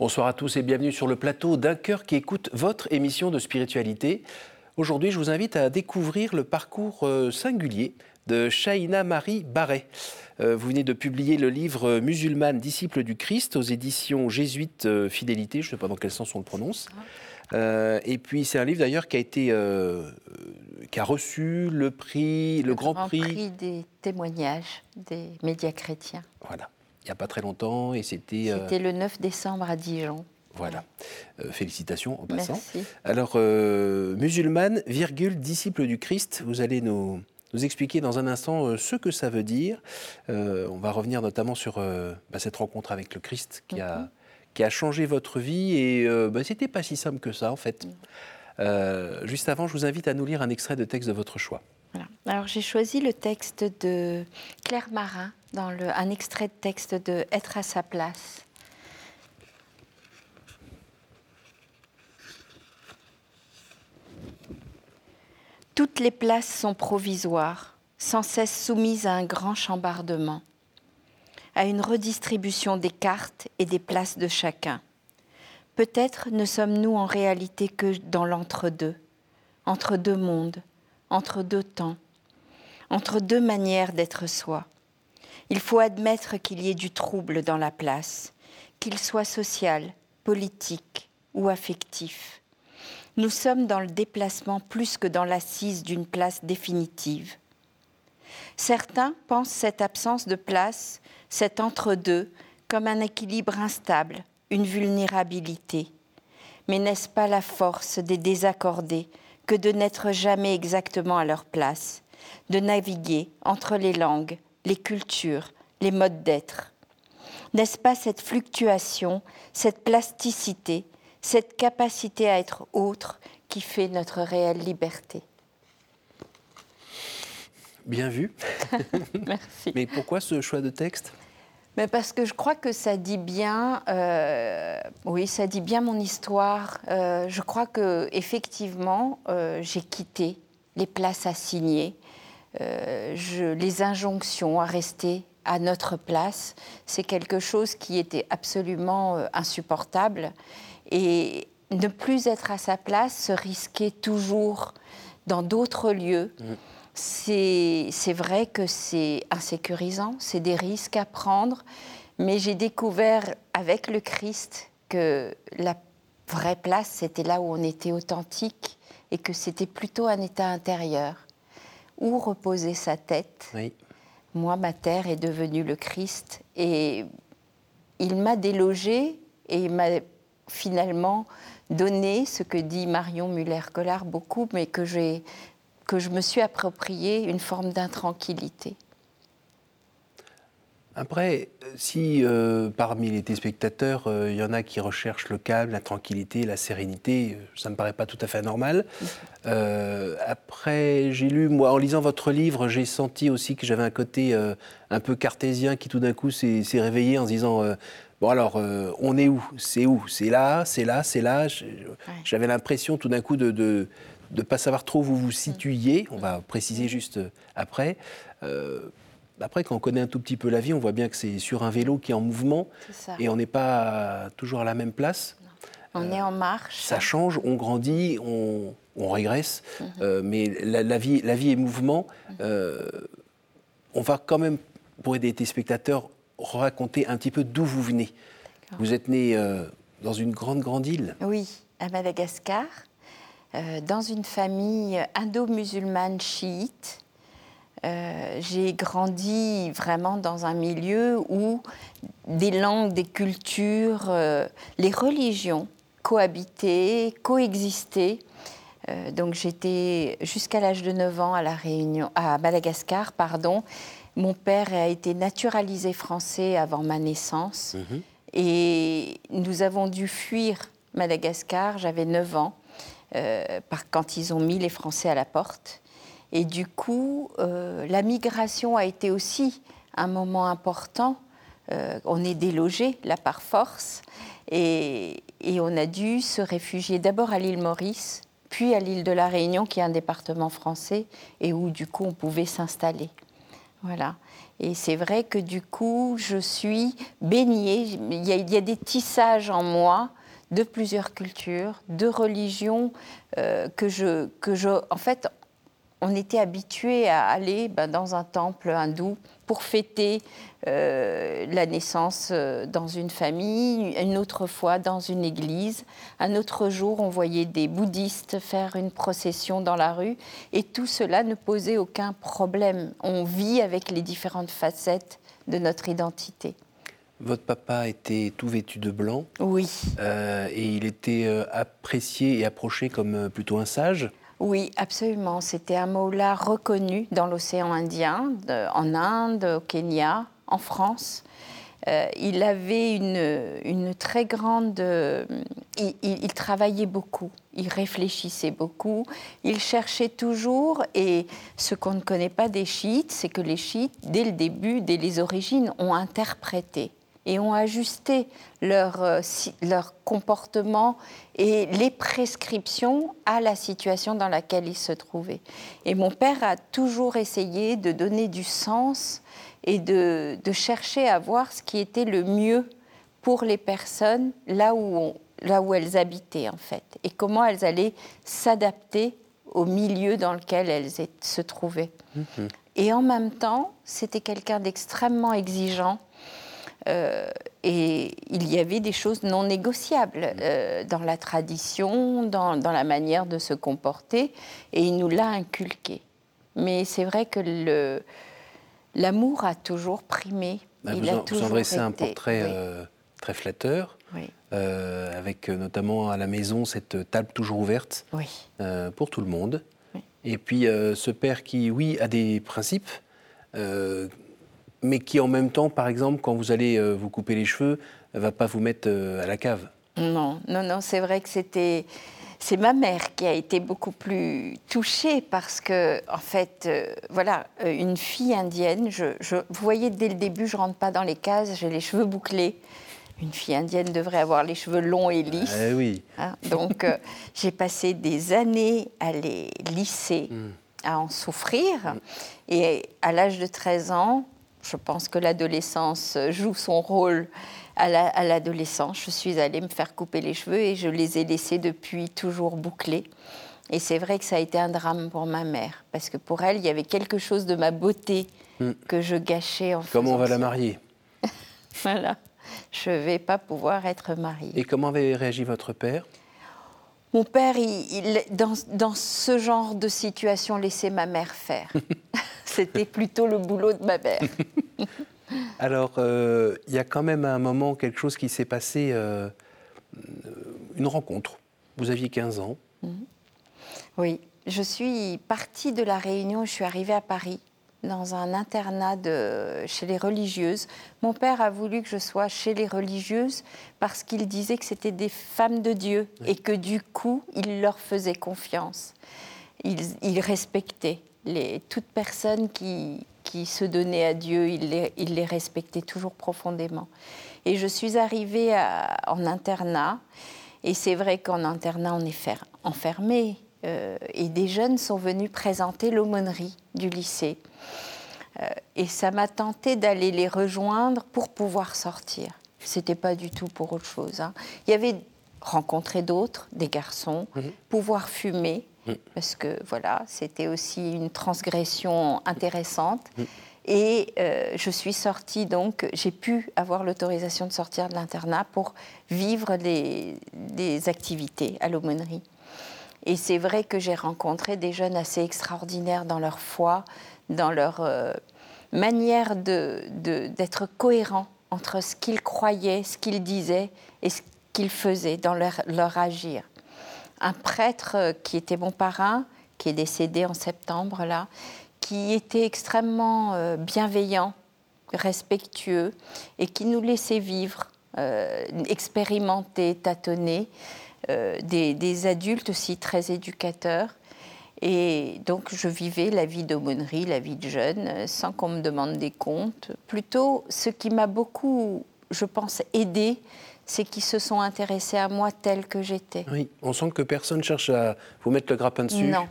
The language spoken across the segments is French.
Bonsoir à tous et bienvenue sur le plateau d'un cœur qui écoute votre émission de spiritualité. Aujourd'hui, je vous invite à découvrir le parcours euh, singulier de Shaina Marie Barret. Euh, vous venez de publier le livre Musulmane, disciple du Christ aux éditions jésuites euh, Fidélité, je ne sais pas dans quel sens on le prononce. et puis c'est un livre d'ailleurs qui a été qui a reçu le prix, le, grand, prix. prix des témoignages des médias chrétiens. Voilà il n'y a pas très longtemps et c'était... Euh, c'était le 9 décembre à Dijon. Voilà. Euh, félicitations en passant. Merci. Alors, euh, musulmane, virgule, disciple du Christ, vous allez nous, nous expliquer dans un instant ce que ça veut dire. on va revenir notamment sur bah, cette rencontre avec le Christ qui, a, mhm. qui a changé votre vie et bah, c'était pas si simple que ça en fait. Mhm. juste avant, je vous invite à nous lire un extrait de texte de votre choix. Alors j'ai choisi le texte de Claire Marin, dans le, un extrait de texte de Être à sa place. Toutes les places sont provisoires, sans cesse soumises à un grand chambardement, à une redistribution des cartes et des places de chacun. Peut-être ne sommes-nous en réalité que dans l'entre-deux, entre deux mondes, entre deux temps, entre deux manières d'être soi. Il faut admettre qu'il y ait du trouble dans la place, qu'il soit social, politique ou affectif. Nous sommes dans le déplacement plus que dans l'assise d'une place définitive. Certains pensent cette absence de place, cet entre-deux, comme un équilibre instable, une vulnérabilité. Mais n'est-ce pas la force des désaccordés que de n'être jamais exactement à leur place, de naviguer entre les langues, les cultures, les modes d'être. N'est-ce pas cette fluctuation, cette plasticité, cette capacité à être autre qui fait notre réelle liberté? Bien vu. Merci. Mais pourquoi ce choix de texte? Mais parce que je crois que ça dit bien, euh, oui, ça dit bien mon histoire. Euh, je crois que effectivement, euh, j'ai quitté les places assignées, les injonctions à rester à notre place. C'est quelque chose qui était absolument insupportable. Et ne plus être à sa place, se risquer toujours dans d'autres lieux. Mmh c'est vrai que c'est insécurisant, c'est des risques à prendre, mais j'ai découvert avec le Christ que la vraie place, c'était là où on était authentique et que c'était plutôt un état intérieur. Où reposer sa tête Moi, ma terre est devenue le Christ et il m'a délogé et il m'a finalement donné ce que dit Marion Muller-Collard beaucoup, mais que j'ai que je me suis approprié une forme d'intranquillité. Après, si euh, parmi les téléspectateurs, euh, il y en a qui recherchent le calme, la tranquillité, la sérénité, euh, ça ne me paraît pas tout à fait anormal. après, j'ai lu, moi, en lisant votre livre, j'ai senti aussi que j'avais un côté un peu cartésien qui tout d'un coup s'est réveillé en se disant Bon alors, on est où? C'est où? C'est là, c'est là, c'est là? J'avais l'impression tout d'un coup de, de ne pas savoir trop où vous vous situiez, on va préciser juste euh, après. Euh, après, quand on connaît un tout petit peu la vie, on voit bien que c'est sur un vélo qui est en mouvement et on n'est pas toujours à la même place. On est en marche. Ça change, on grandit, on, régresse, mhm. mais la, vie, la vie est mouvement. Mhm. on va quand même, pour aider les spectateurs, raconter un petit peu d'où vous venez. Vous êtes né dans une grande, grande île. Oui, à Madagascar. Euh, dans une famille indo-musulmane chiite. Euh, j'ai grandi vraiment dans un milieu où des langues, des cultures, euh, les religions cohabitaient, coexistaient. donc j'étais jusqu'à l'âge de 9 ans à, la Réunion, à Madagascar. Pardon. Mon père a été naturalisé français avant ma naissance. Mhm. Et nous avons dû fuir Madagascar, j'avais 9 ans. Euh, par, quand ils ont mis les Français à la porte. Et du coup, euh, la migration a été aussi un moment important. Euh, on est délogé, là, par force, et, on a dû se réfugier d'abord à l'île Maurice, puis à l'île de la Réunion, qui est un département français, et où du coup on pouvait s'installer. Voilà. Et c'est vrai que du coup, je suis baignée. Il y a des tissages en moi de plusieurs cultures, de religions euh, que, je, que je. En fait, on était habitué à aller ben, dans un temple hindou pour fêter euh, la naissance euh, dans une famille, une autre fois dans une église. Un autre jour, on voyait des bouddhistes faire une procession dans la rue et tout cela ne posait aucun problème. On vit avec les différentes facettes de notre identité. Votre papa était tout vêtu de blanc. Oui. Euh, et il était apprécié et approché comme plutôt un sage. Oui, absolument. C'était un mot-là reconnu dans l'océan Indien, en Inde, au Kenya, en France. Euh, il avait une, très grande... Euh, il, travaillait beaucoup, il réfléchissait beaucoup, il cherchait toujours, et ce qu'on ne connaît pas des chiites, c'est que les chiites, dès le début, dès les origines, ont interprété et ont ajusté leur, euh, leur comportement et les prescriptions à la situation dans laquelle ils se trouvaient. Et mon père a toujours essayé de donner du sens et de, de chercher à voir ce qui était le mieux pour les personnes là où, là où elles habitaient en fait et comment elles allaient s'adapter au milieu dans lequel elles se trouvaient. Mm-hmm. Et en même temps, c'était quelqu'un d'extrêmement exigeant et il y avait des choses non négociables euh, dans la tradition, dans, dans, la manière de se comporter, et il nous l'a inculqué. Mais c'est vrai que l'amour a toujours primé. Bah, il vous, a toujours vous dressez un portrait euh, très flatteur, avec notamment à la maison cette table toujours ouverte pour tout le monde. Et puis ce père qui, oui, a des principes mais qui en même temps, par exemple, quand vous allez euh, vous couper les cheveux, ne va pas vous mettre euh, à la cave. Non, non, non, c'est vrai que c'était... C'est ma mère qui a été beaucoup plus touchée parce que, en fait, euh, voilà, une fille indienne, je, vous voyez, dès le début, je rentre pas dans les cases, j'ai les cheveux bouclés. Une fille indienne devrait avoir les cheveux longs et lisses. Eh oui. Hein, donc, j'ai passé des années à les lisser, hmm. à en souffrir. Et à l'âge de 13 ans, je pense que l'adolescence joue son rôle à l'adolescence. je suis allée me faire couper les cheveux et je les ai laissés depuis toujours bouclés. Et c'est vrai que ça a été un drame pour ma mère, parce que pour elle, il y avait quelque chose de ma beauté hmm. que je gâchais en Comment on va la marier? Voilà, je ne vais pas pouvoir être mariée. Et comment avait réagi votre père? Mon père, il, dans, dans, ce genre de situation, laissait ma mère faire. C'était plutôt le boulot de ma mère. Alors, euh, il y a quand même à un moment quelque chose qui s'est passé, euh, une rencontre. Vous aviez 15 ans. Mhm. Oui, je suis partie de la Réunion, je suis arrivée à Paris dans un internat de, chez les religieuses. Mon père a voulu que je sois chez les religieuses parce qu'il disait que c'était des femmes de Dieu et que du coup, il leur faisait confiance. Il, il respectait les, toute personne qui, qui, se donnait à Dieu, il les, il les, respectait toujours profondément. Et je suis arrivée en internat, et c'est vrai qu'en internat, on est enfermé. Euh, et des jeunes sont venus présenter l'aumônerie du lycée. Euh, et ça m'a tenté d'aller les rejoindre pour pouvoir sortir. C'était pas du tout pour autre chose. Hein. Il y avait rencontré d'autres, des garçons, mhm. pouvoir fumer, Mm. parce que voilà, c'était aussi une transgression intéressante. Mm. Et euh, je suis sortie donc, j'ai pu avoir l'autorisation de sortir de l'internat pour vivre des, activités à l'aumônerie. Et c'est vrai que j'ai rencontré des jeunes assez extraordinaires dans leur foi, dans leur euh, manière d'être de, cohérents entre ce qu'ils croyaient, ce qu'ils disaient et ce qu'ils faisaient dans leur, leur agir un prêtre euh, qui était mon parrain, qui est décédé en septembre là, qui était extrêmement euh, bienveillant, respectueux et qui nous laissait vivre, euh, expérimenter, tâtonner. des, adultes aussi très éducateurs. Et donc je vivais la vie d'aumônerie, la vie de jeune, sans qu'on me demande des comptes. Plutôt, ce qui m'a beaucoup, je pense, aidé, c'est qu'ils se sont intéressés à moi tel que j'étais. Oui, on sent que personne cherche à vous mettre le grappin dessus. Non.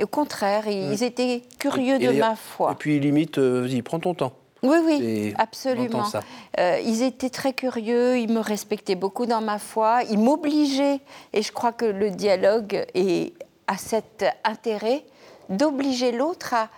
Au contraire, ils étaient curieux de ma foi. Et puis limite, euh, vas-y, prends ton temps. Oui, oui, absolument. Euh, ils étaient très curieux, ils me respectaient beaucoup dans ma foi, ils m'obligeaient, et je crois que le dialogue est, a cet intérêt d'obliger l'autre à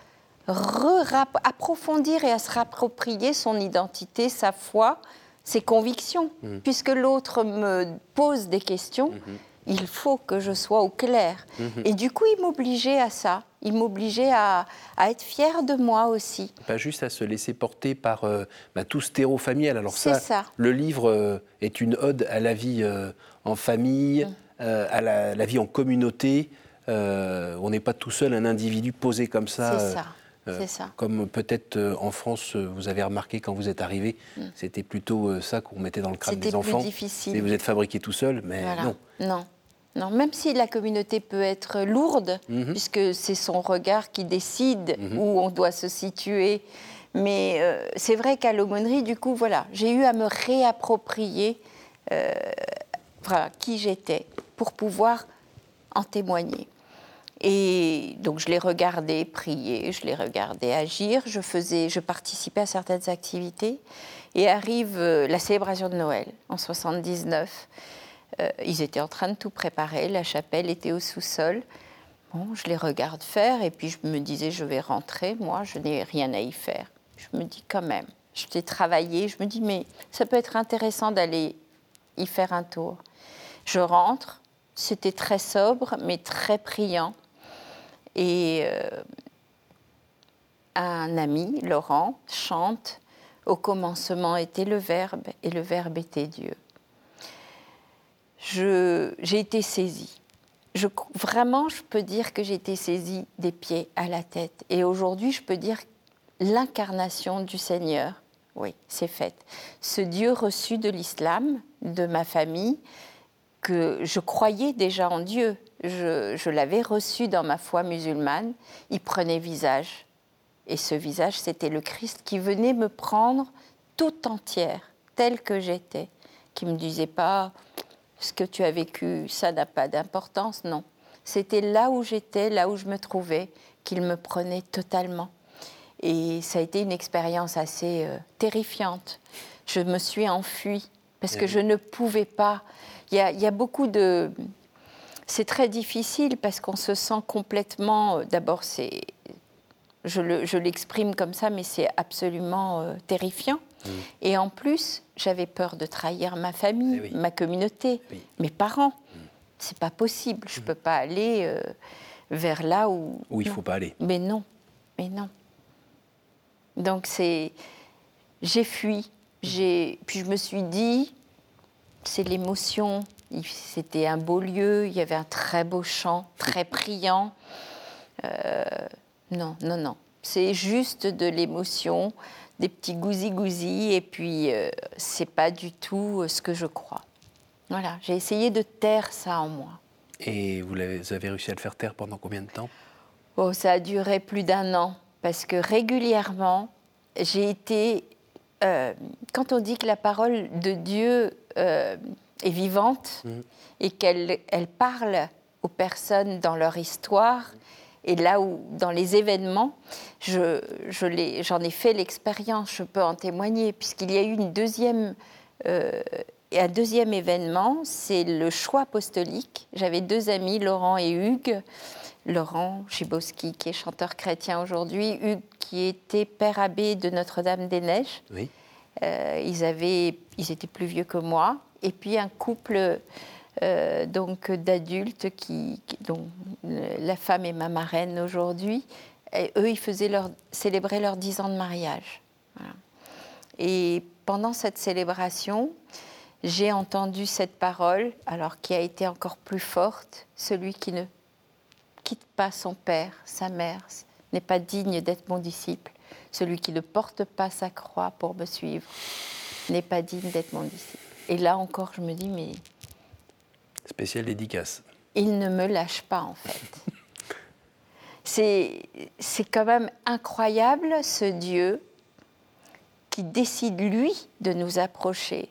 approfondir et à se rapproprier son identité, sa foi, ses convictions. Mmh. Puisque l'autre me pose des questions, mmh. il faut que je sois au clair. Mmh. Et du coup, il m'obligeait à ça. Il m'obligeait à, être fier de moi aussi. Pas juste à se laisser porter par euh, bah, tout terreau familial. Alors ça, le livre euh, est une ode à la vie euh, en famille, à la, vie en communauté. on n'est pas tout seul un individu posé comme ça. C'est ça. Euh, ça. Comme peut-être euh, en France, euh, vous avez remarqué quand vous êtes arrivé, mm. c'était plutôt ça qu'on mettait dans le crâne des enfants. C'était difficile. Et vous êtes fabriqué tout seul, mais non. Non. Non, même si la communauté peut être lourde, mm-hmm. puisque c'est son regard qui décide mm-hmm. où on doit se situer. Mais c'est vrai qu'à l'aumônerie, du coup, voilà, j'ai eu à me réapproprier qui j'étais pour pouvoir en témoigner. Et donc je les regardais prier, je les regardais agir, je, faisais, je participais à certaines activités. Et arrive euh, la célébration de Noël en 79. Euh, ils étaient en train de tout préparer, la chapelle était au sous-sol. Bon, je les regarde faire et puis je me disais, je vais rentrer, moi, je n'ai rien à y faire. Je me dis quand même, je t'ai travaillé, je me dis, mais ça peut être intéressant d'aller y faire un tour. Je rentre, c'était très sobre, mais très priant. Et euh, un ami, Laurent, chante Au commencement était le Verbe et le Verbe était Dieu. J'ai été saisie. Je, vraiment, je peux dire que j'ai été saisie des pieds à la tête. Et aujourd'hui, je peux dire l'incarnation du Seigneur, oui, c'est fait. Ce Dieu reçu de l'islam, de ma famille, que je croyais déjà en Dieu, je, l'avais reçu dans ma foi musulmane, il prenait visage. Et ce visage, c'était le Christ qui venait me prendre tout entière, telle que j'étais, qui me disait pas ce que tu as vécu, ça n'a pas d'importance, non. C'était là où j'étais, là où je me trouvais, qu'il me prenait totalement. Et ça a été une expérience assez euh, terrifiante. Je me suis enfuie parce que je ne pouvais pas. Il y a beaucoup de, c'est très difficile parce qu'on se sent complètement. Euh, d'abord, c'est. Je l'exprime comme ça, mais c'est absolument euh, terrifiant. Mmh. Et en plus, j'avais peur de trahir ma famille, eh ma communauté, mes parents. Mmh. C'est pas possible. Je ne mmh. peux pas aller euh, vers là où. Où il ne faut pas aller. Mais non, mais non. Donc c'est. J'ai fui. Puis je me suis dit, c'est l'émotion, c'était un beau lieu, il y avait un très beau chant, très priant. Euh, non, non, non. C'est juste de l'émotion, des petits gousi-gousi, et puis euh, c'est pas du tout euh, ce que je crois. Voilà, j'ai essayé de taire ça en moi. Et vous avez réussi à le faire taire pendant combien de temps? Oh, ça a duré plus d'un an, parce que régulièrement, j'ai été. quand on dit que la parole de Dieu est vivante mm. et qu'elle elle parle aux personnes dans leur histoire. Et là où, dans les événements, je, j'en ai, fait l'expérience, je peux en témoigner, puisqu'il y a eu une deuxième, euh, un deuxième événement, c'est le choix apostolique. J'avais deux amis, Laurent et Hugues. Laurent Chiboski, qui est chanteur chrétien aujourd'hui, Hugues, qui était père abbé de Notre-Dame-des-Neiges. Oui. Euh, ils, avaient, ils étaient plus vieux que moi et puis un couple euh, donc d'adultes qui, dont la femme est ma marraine aujourd'hui. Eux, ils faisaient leur, célébrer leurs dix ans de mariage. Et pendant cette célébration, j'ai entendu cette parole, alors qui a été encore plus forte, celui qui ne quitte pas son père, sa mère, n'est pas digne d'être mon disciple. Celui qui ne porte pas sa croix pour me suivre n'est pas digne d'être mon disciple. Et là encore, je me dis, mais. Spécial dédicace. Il ne me lâche pas, en fait. C'est quand même incroyable, ce Dieu qui décide, lui, de nous approcher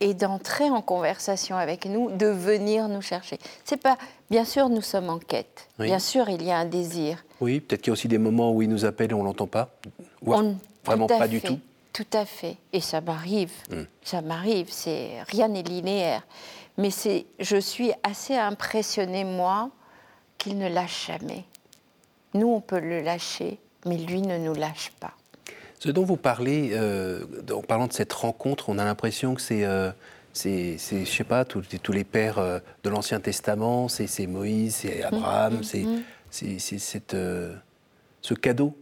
et d'entrer en conversation avec nous, de venir nous chercher. C'est pas, bien sûr, nous sommes en quête. Bien sûr, il y a un désir. Oui, peut-être qu'il y a aussi des moments où il nous appelle et on l'entend pas. Ou vraiment pas du tout. Tout à fait. Et ça m'arrive. Hmm. Ça m'arrive. C'est rien n'est linéaire. Mais c'est, je suis assez impressionnée moi qu'il ne lâche jamais. Nous, on peut le lâcher, mais lui ne nous lâche pas. Ce dont vous parlez, euh, en parlant de cette rencontre, on a l'impression que c'est, euh, c'est, je sais pas, tous, tous les pères euh, de l'Ancien Testament, c'est, Moïse, c'est Abraham, mm, mm, mm. c'est, c'est, cette, ce cadeau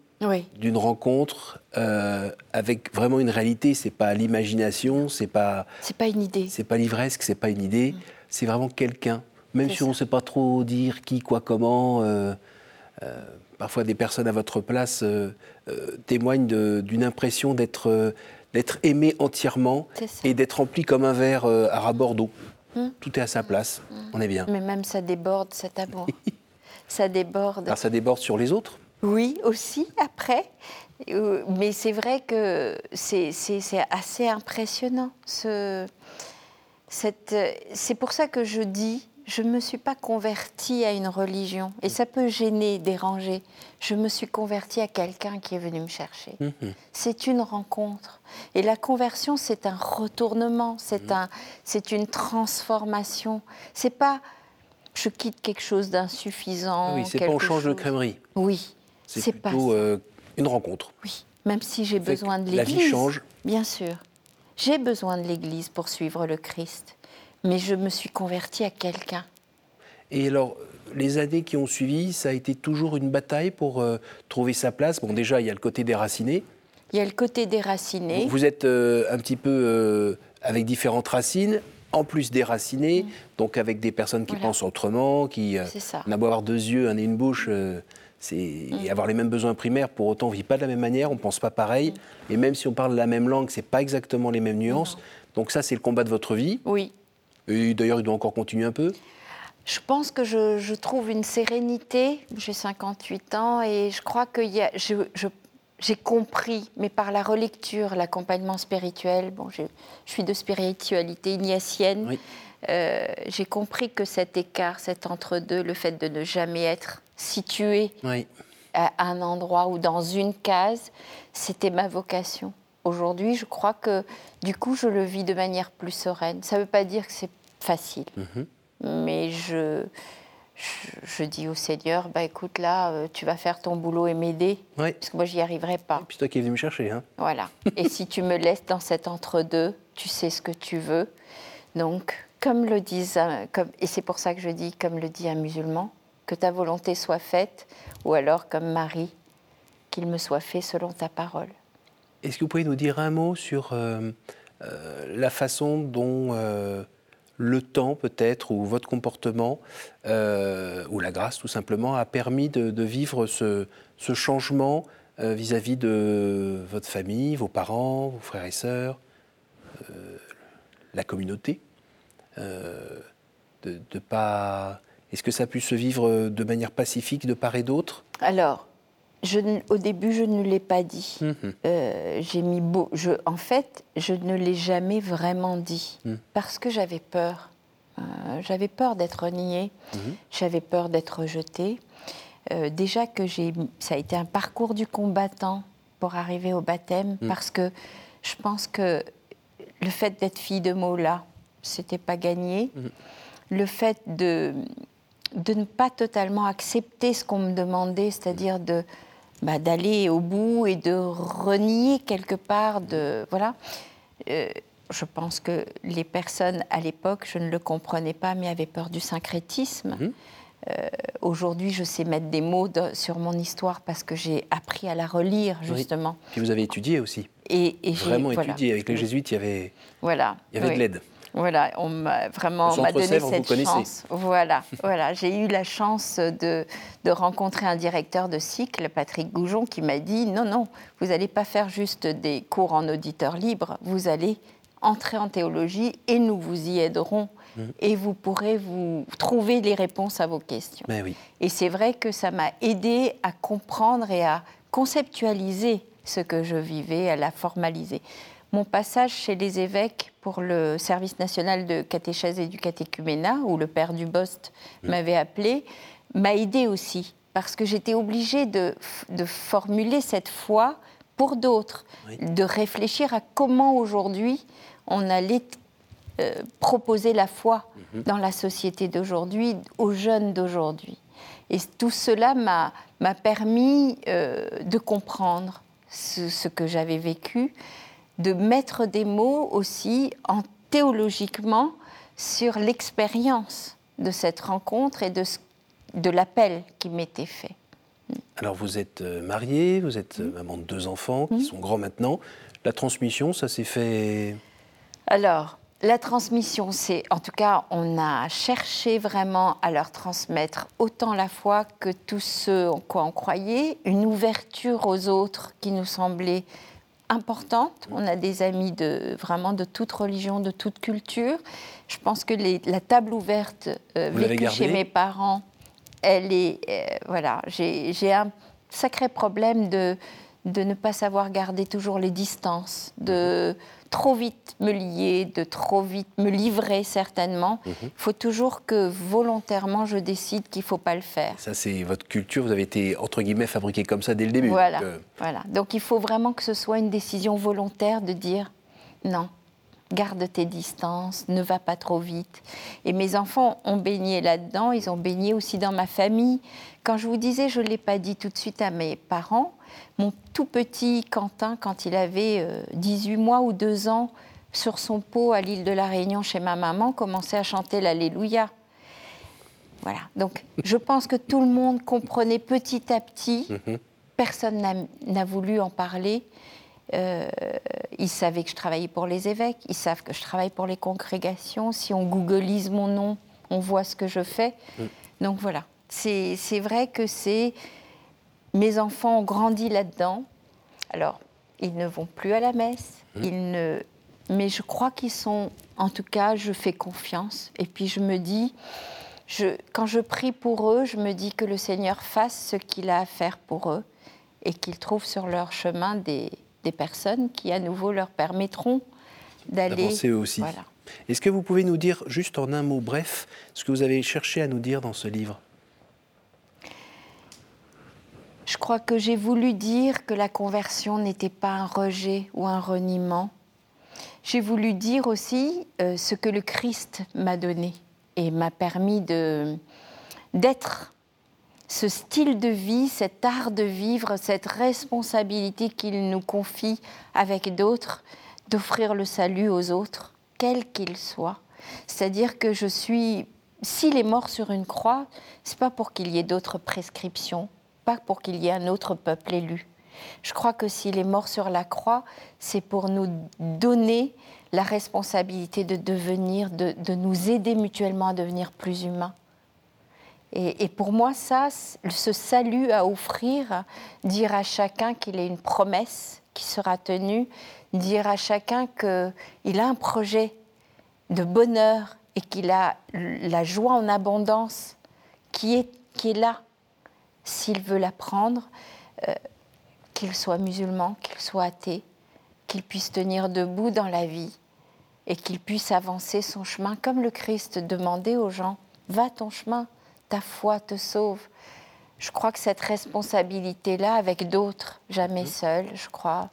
d'une rencontre avec vraiment une réalité. C'est pas l'imagination, c'est pas. C'est pas une idée. C'est pas livresque, c'est pas une idée. C'est vraiment quelqu'un. Même si on ne sait pas trop dire qui, quoi, comment parfois des personnes à votre place euh, euh, témoignent d'une impression d'être euh, d'être aimé entièrement et d'être rempli comme un verre à ras d'eau. Hmm. Tout est à sa place, hmm. on est bien. Mais même ça déborde cet amour. ça déborde. Alors ça déborde sur les autres Oui, aussi, après. Mais c'est vrai que c'est assez impressionnant. C'est pour ça que je dis je ne me suis pas convertie à une religion. Et ça peut gêner, déranger. Je me suis convertie à quelqu'un qui est venu me chercher. Mhm. C'est une rencontre. Et la conversion, c'est un retournement, c'est mhm. un, c'est une transformation. C'est pas je quitte quelque chose d'insuffisant. Oui, c'est pas on change de crèmerie. Oui, c'est plutôt euh, une rencontre. Oui, même si j'ai besoin de l'Église. La vie change. Bien sûr. J'ai besoin de l'Église pour suivre le Christ mais je me suis convertie à quelqu'un. Et alors, les années qui ont suivi, ça a été toujours une bataille pour euh, trouver sa place? Bon, déjà, il y a le côté déraciné. Il y a le côté déraciné. Vous êtes euh, un petit peu euh, avec différentes racines, en plus déracinées, mm. donc avec des personnes qui pensent autrement, qui n'a beau avoir deux yeux, un nez, une bouche. C'est mm. avoir les mêmes besoins primaires, pour autant on ne vit pas de la même manière, on ne pense pas pareil, mm. et même si on parle la même langue, c'est pas exactement les mêmes nuances. Donc ça, c'est le combat de votre vie. Oui. Et d'ailleurs, il doit encore continuer un peu je pense que je, trouve une sérénité. J'ai 58 ans et je crois que j'ai compris, mais par la relecture, l'accompagnement spirituel, bon, je, suis de spiritualité ignatienne, euh, j'ai compris que cet écart, cet entre-deux, le fait de ne jamais être situé à un endroit ou dans une case, c'était ma vocation. Aujourd'hui, je crois que du coup, je le vis de manière plus sereine. Ça ne veut pas dire que c'est facile, mhm. mais je, je, dis au Seigneur, bah écoute là, euh, tu vas faire ton boulot et m'aider, parce que moi j'y arriverai pas. Et puis toi qui es venu me chercher, hein. Voilà. et si tu me laisses dans cet entre-deux, tu sais ce que tu veux. Donc, comme le disent, comme, et c'est pour ça que je dis, comme le dit un musulman, que ta volonté soit faite, ou alors comme Marie, qu'il me soit fait selon ta parole. Est-ce que vous pouvez nous dire un mot sur euh, euh, la façon dont euh, le temps peut-être, ou votre comportement, ou la grâce tout simplement, a permis de, vivre ce, changement vis-à-vis de votre famille, vos parents, vos frères et sœurs, la communauté de, de pas... Est-ce que ça a pu se vivre de manière pacifique de part et d'autre? Alors, au début, je ne l'ai pas dit. Mhm. Euh, j'ai mis beau. Je, en fait, je ne l'ai jamais vraiment dit mhm. parce que j'avais peur. Euh, j'avais peur d'être niée. J'avais peur d'être rejetée. Euh, déjà que j'ai, ça a été un parcours du combattant pour arriver au baptême parce que je pense que le fait d'être fille de Mola, c'était pas gagné. Le fait de de ne pas totalement accepter ce qu'on me demandait, c'est-à-dire de bah, d'aller au bout et de renier quelque part de voilà. Euh, je pense que les personnes à l'époque, je ne le comprenais pas, mais avaient peur du syncrétisme. Mhm. Euh, aujourd'hui, je sais mettre des mots sur mon histoire parce que j'ai appris à la relire, justement. Et vous avez étudié aussi. Et, et Vraiment étudié. Avec les jésuites, il y avait, voilà, il y avait de l'aide. Voilà, on m'a vraiment m'a donné cette chance. Voilà, voilà, j'ai eu la chance de, de, rencontrer un directeur de cycle, Patrick Goujon, qui m'a dit non, non, vous n'allez pas faire juste des cours en auditeur libre, vous allez entrer en théologie et nous vous y aiderons mmh. et vous pourrez vous trouver les réponses à vos questions. Ben oui. Et c'est vrai que ça m'a aidé à comprendre et à conceptualiser ce que je vivais, à la formaliser. Mon passage chez les évêques pour le service national de catéchèse et du catéchuménat, où le père Dubost m'avait appelé, m'a aidé aussi, parce que j'étais obligée de, de, formuler cette foi pour d'autres, de réfléchir à comment aujourd'hui on allait euh, proposer la foi mhm. dans la société d'aujourd'hui, aux jeunes d'aujourd'hui. Et tout cela m'a permis euh, de comprendre ce, ce que j'avais vécu, de mettre des mots aussi en théologiquement sur l'expérience de cette rencontre et de, de l'appel qui m'était fait. Alors vous êtes euh, mariée, vous êtes euh, maman de deux enfants qui sont grands maintenant. La transmission, ça s'est fait Alors, la transmission, c'est, en tout cas, on a cherché vraiment à leur transmettre autant la foi que tout ce en quoi on croyait, une ouverture aux autres qui nous semblait importante. On a des amis de vraiment de toute religion, de toute culture. Je pense que la table ouverte euh, vécue chez mes parents, elle est euh, voilà. J'ai un sacré problème de de ne pas savoir garder toujours les distances, de trop vite me lier, de trop vite me livrer certainement. Mhm. Il faut toujours que volontairement je décide qu'il ne faut pas le faire. Ça, c'est votre culture, vous avez été entre guillemets fabriqué comme ça dès le début. Voilà, donc, euh, voilà. donc il faut vraiment que ce soit une décision volontaire de dire non, garde tes distances, ne va pas trop vite. Et mes enfants ont baigné là-dedans, ils ont baigné aussi dans ma famille. Quand je vous disais, je ne l'ai pas dit tout de suite à mes parents, mon tout petit Quentin, quand il avait 18 euh, mois ou 2 ans, sur son pot à l'île de la Réunion chez ma maman, commençait à chanter l'Alléluia. Voilà. Donc, je pense que tout le monde comprenait petit à petit. Mhm. Personne n'a voulu en parler. Euh, ils savaient que je travaillais pour les évêques, ils savent que je travaille pour les congrégations. Si on googleise mon nom, on voit ce que je fais. Mhm. Donc voilà, c'est vrai que c'est mes enfants ont grandi là-dedans. Alors, ils ne vont plus à la messe, mmh. ils ne... mais je crois qu'ils sont, en tout cas, je fais confiance. Et puis je me dis, je, quand je prie pour eux, je me dis que le Seigneur fasse ce qu'il a à faire pour eux et qu'il trouve sur leur chemin des, des, personnes qui, à nouveau, leur permettront d'aller. Avancer eux aussi. Voilà. Est-ce que vous pouvez nous dire, juste en un mot bref, ce que vous avez cherché à nous dire dans ce livre? Je crois que j'ai voulu dire que la conversion n'était pas un rejet ou un reniement. J'ai voulu dire aussi euh, ce que le Christ m'a donné et m'a permis de d'être ce style de vie, cet art de vivre, cette responsabilité qu'il nous confie avec d'autres, d'offrir le salut aux autres, quel qu'il soit. C'est-à-dire que je suis, s'il est mort sur une croix, c'est pas pour qu'il y ait d'autres prescriptions, pas pour qu'il y ait un autre peuple élu. Je crois que s'il est mort sur la croix, c'est pour nous donner la responsabilité de devenir, de, nous aider mutuellement à devenir plus humains. Et, pour moi, ça, ce salut à offrir, dire à chacun qu'il est une promesse qui sera tenue, dire à chacun qu'il a un projet de bonheur et qu'il a la joie en abondance qui est, qui est là s'il veut l'apprendre, euh, qu'il soit musulman, qu'il soit athée, qu'il puisse tenir debout dans la vie et qu'il puisse avancer son chemin comme le Christ demandait aux gens, va ton chemin, ta foi te sauve. Je crois que cette responsabilité-là, avec d'autres, jamais mmh. seul, je crois,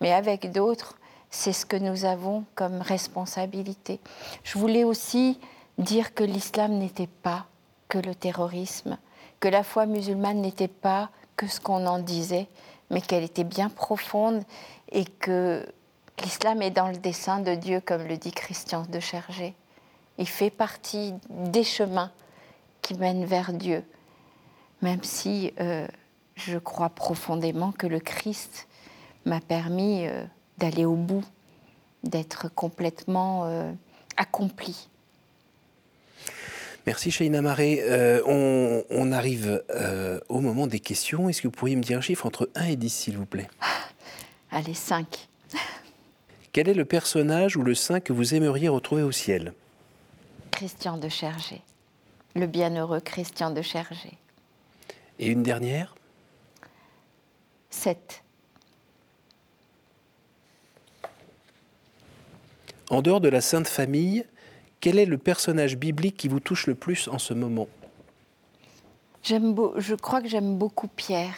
mais avec d'autres, c'est ce que nous avons comme responsabilité. Je voulais aussi dire que l'islam n'était pas que le terrorisme, que la foi musulmane n'était pas que ce qu'on en disait, mais qu'elle était bien profonde et que l'islam est dans le dessein de Dieu, comme le dit Christian de Chergé. Il fait partie des chemins qui mènent vers Dieu, même si euh, je crois profondément que le Christ m'a permis euh, d'aller au bout, d'être complètement euh, accompli Merci Shaina Maré. Euh, on, arrive euh, au moment des questions. Est-ce que vous pourriez me dire un chiffre entre 1 et 10, s'il vous plaît? Allez, 5. Quel est le personnage ou le saint que vous aimeriez retrouver au ciel? Christian de Chergé. Le bienheureux Christian de Chergé. Et une dernière? 7. En dehors de la Sainte Famille, quel est le personnage biblique qui vous touche le plus en ce moment? Je crois que j'aime beaucoup Pierre.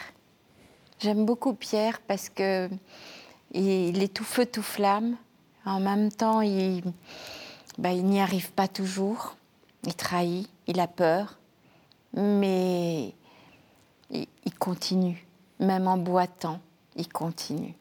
J'aime beaucoup Pierre parce que il est tout feu, tout flamme. En même temps, il, bah, il n'y arrive pas toujours. Il trahit, il a peur, mais il, continue. Même en boitant, il continue.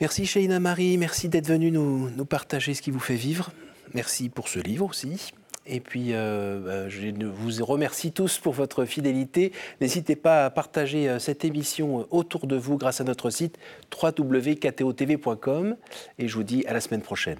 Merci Shaina Marie, merci d'être venue nous, nous partager ce qui vous fait vivre. Merci pour ce livre aussi. Et puis, euh, bah, je vous remercie tous pour votre fidélité. N'hésitez pas à partager euh, cette émission euh, autour de vous grâce à notre site www.ktotv.com. Et je vous dis à la semaine prochaine.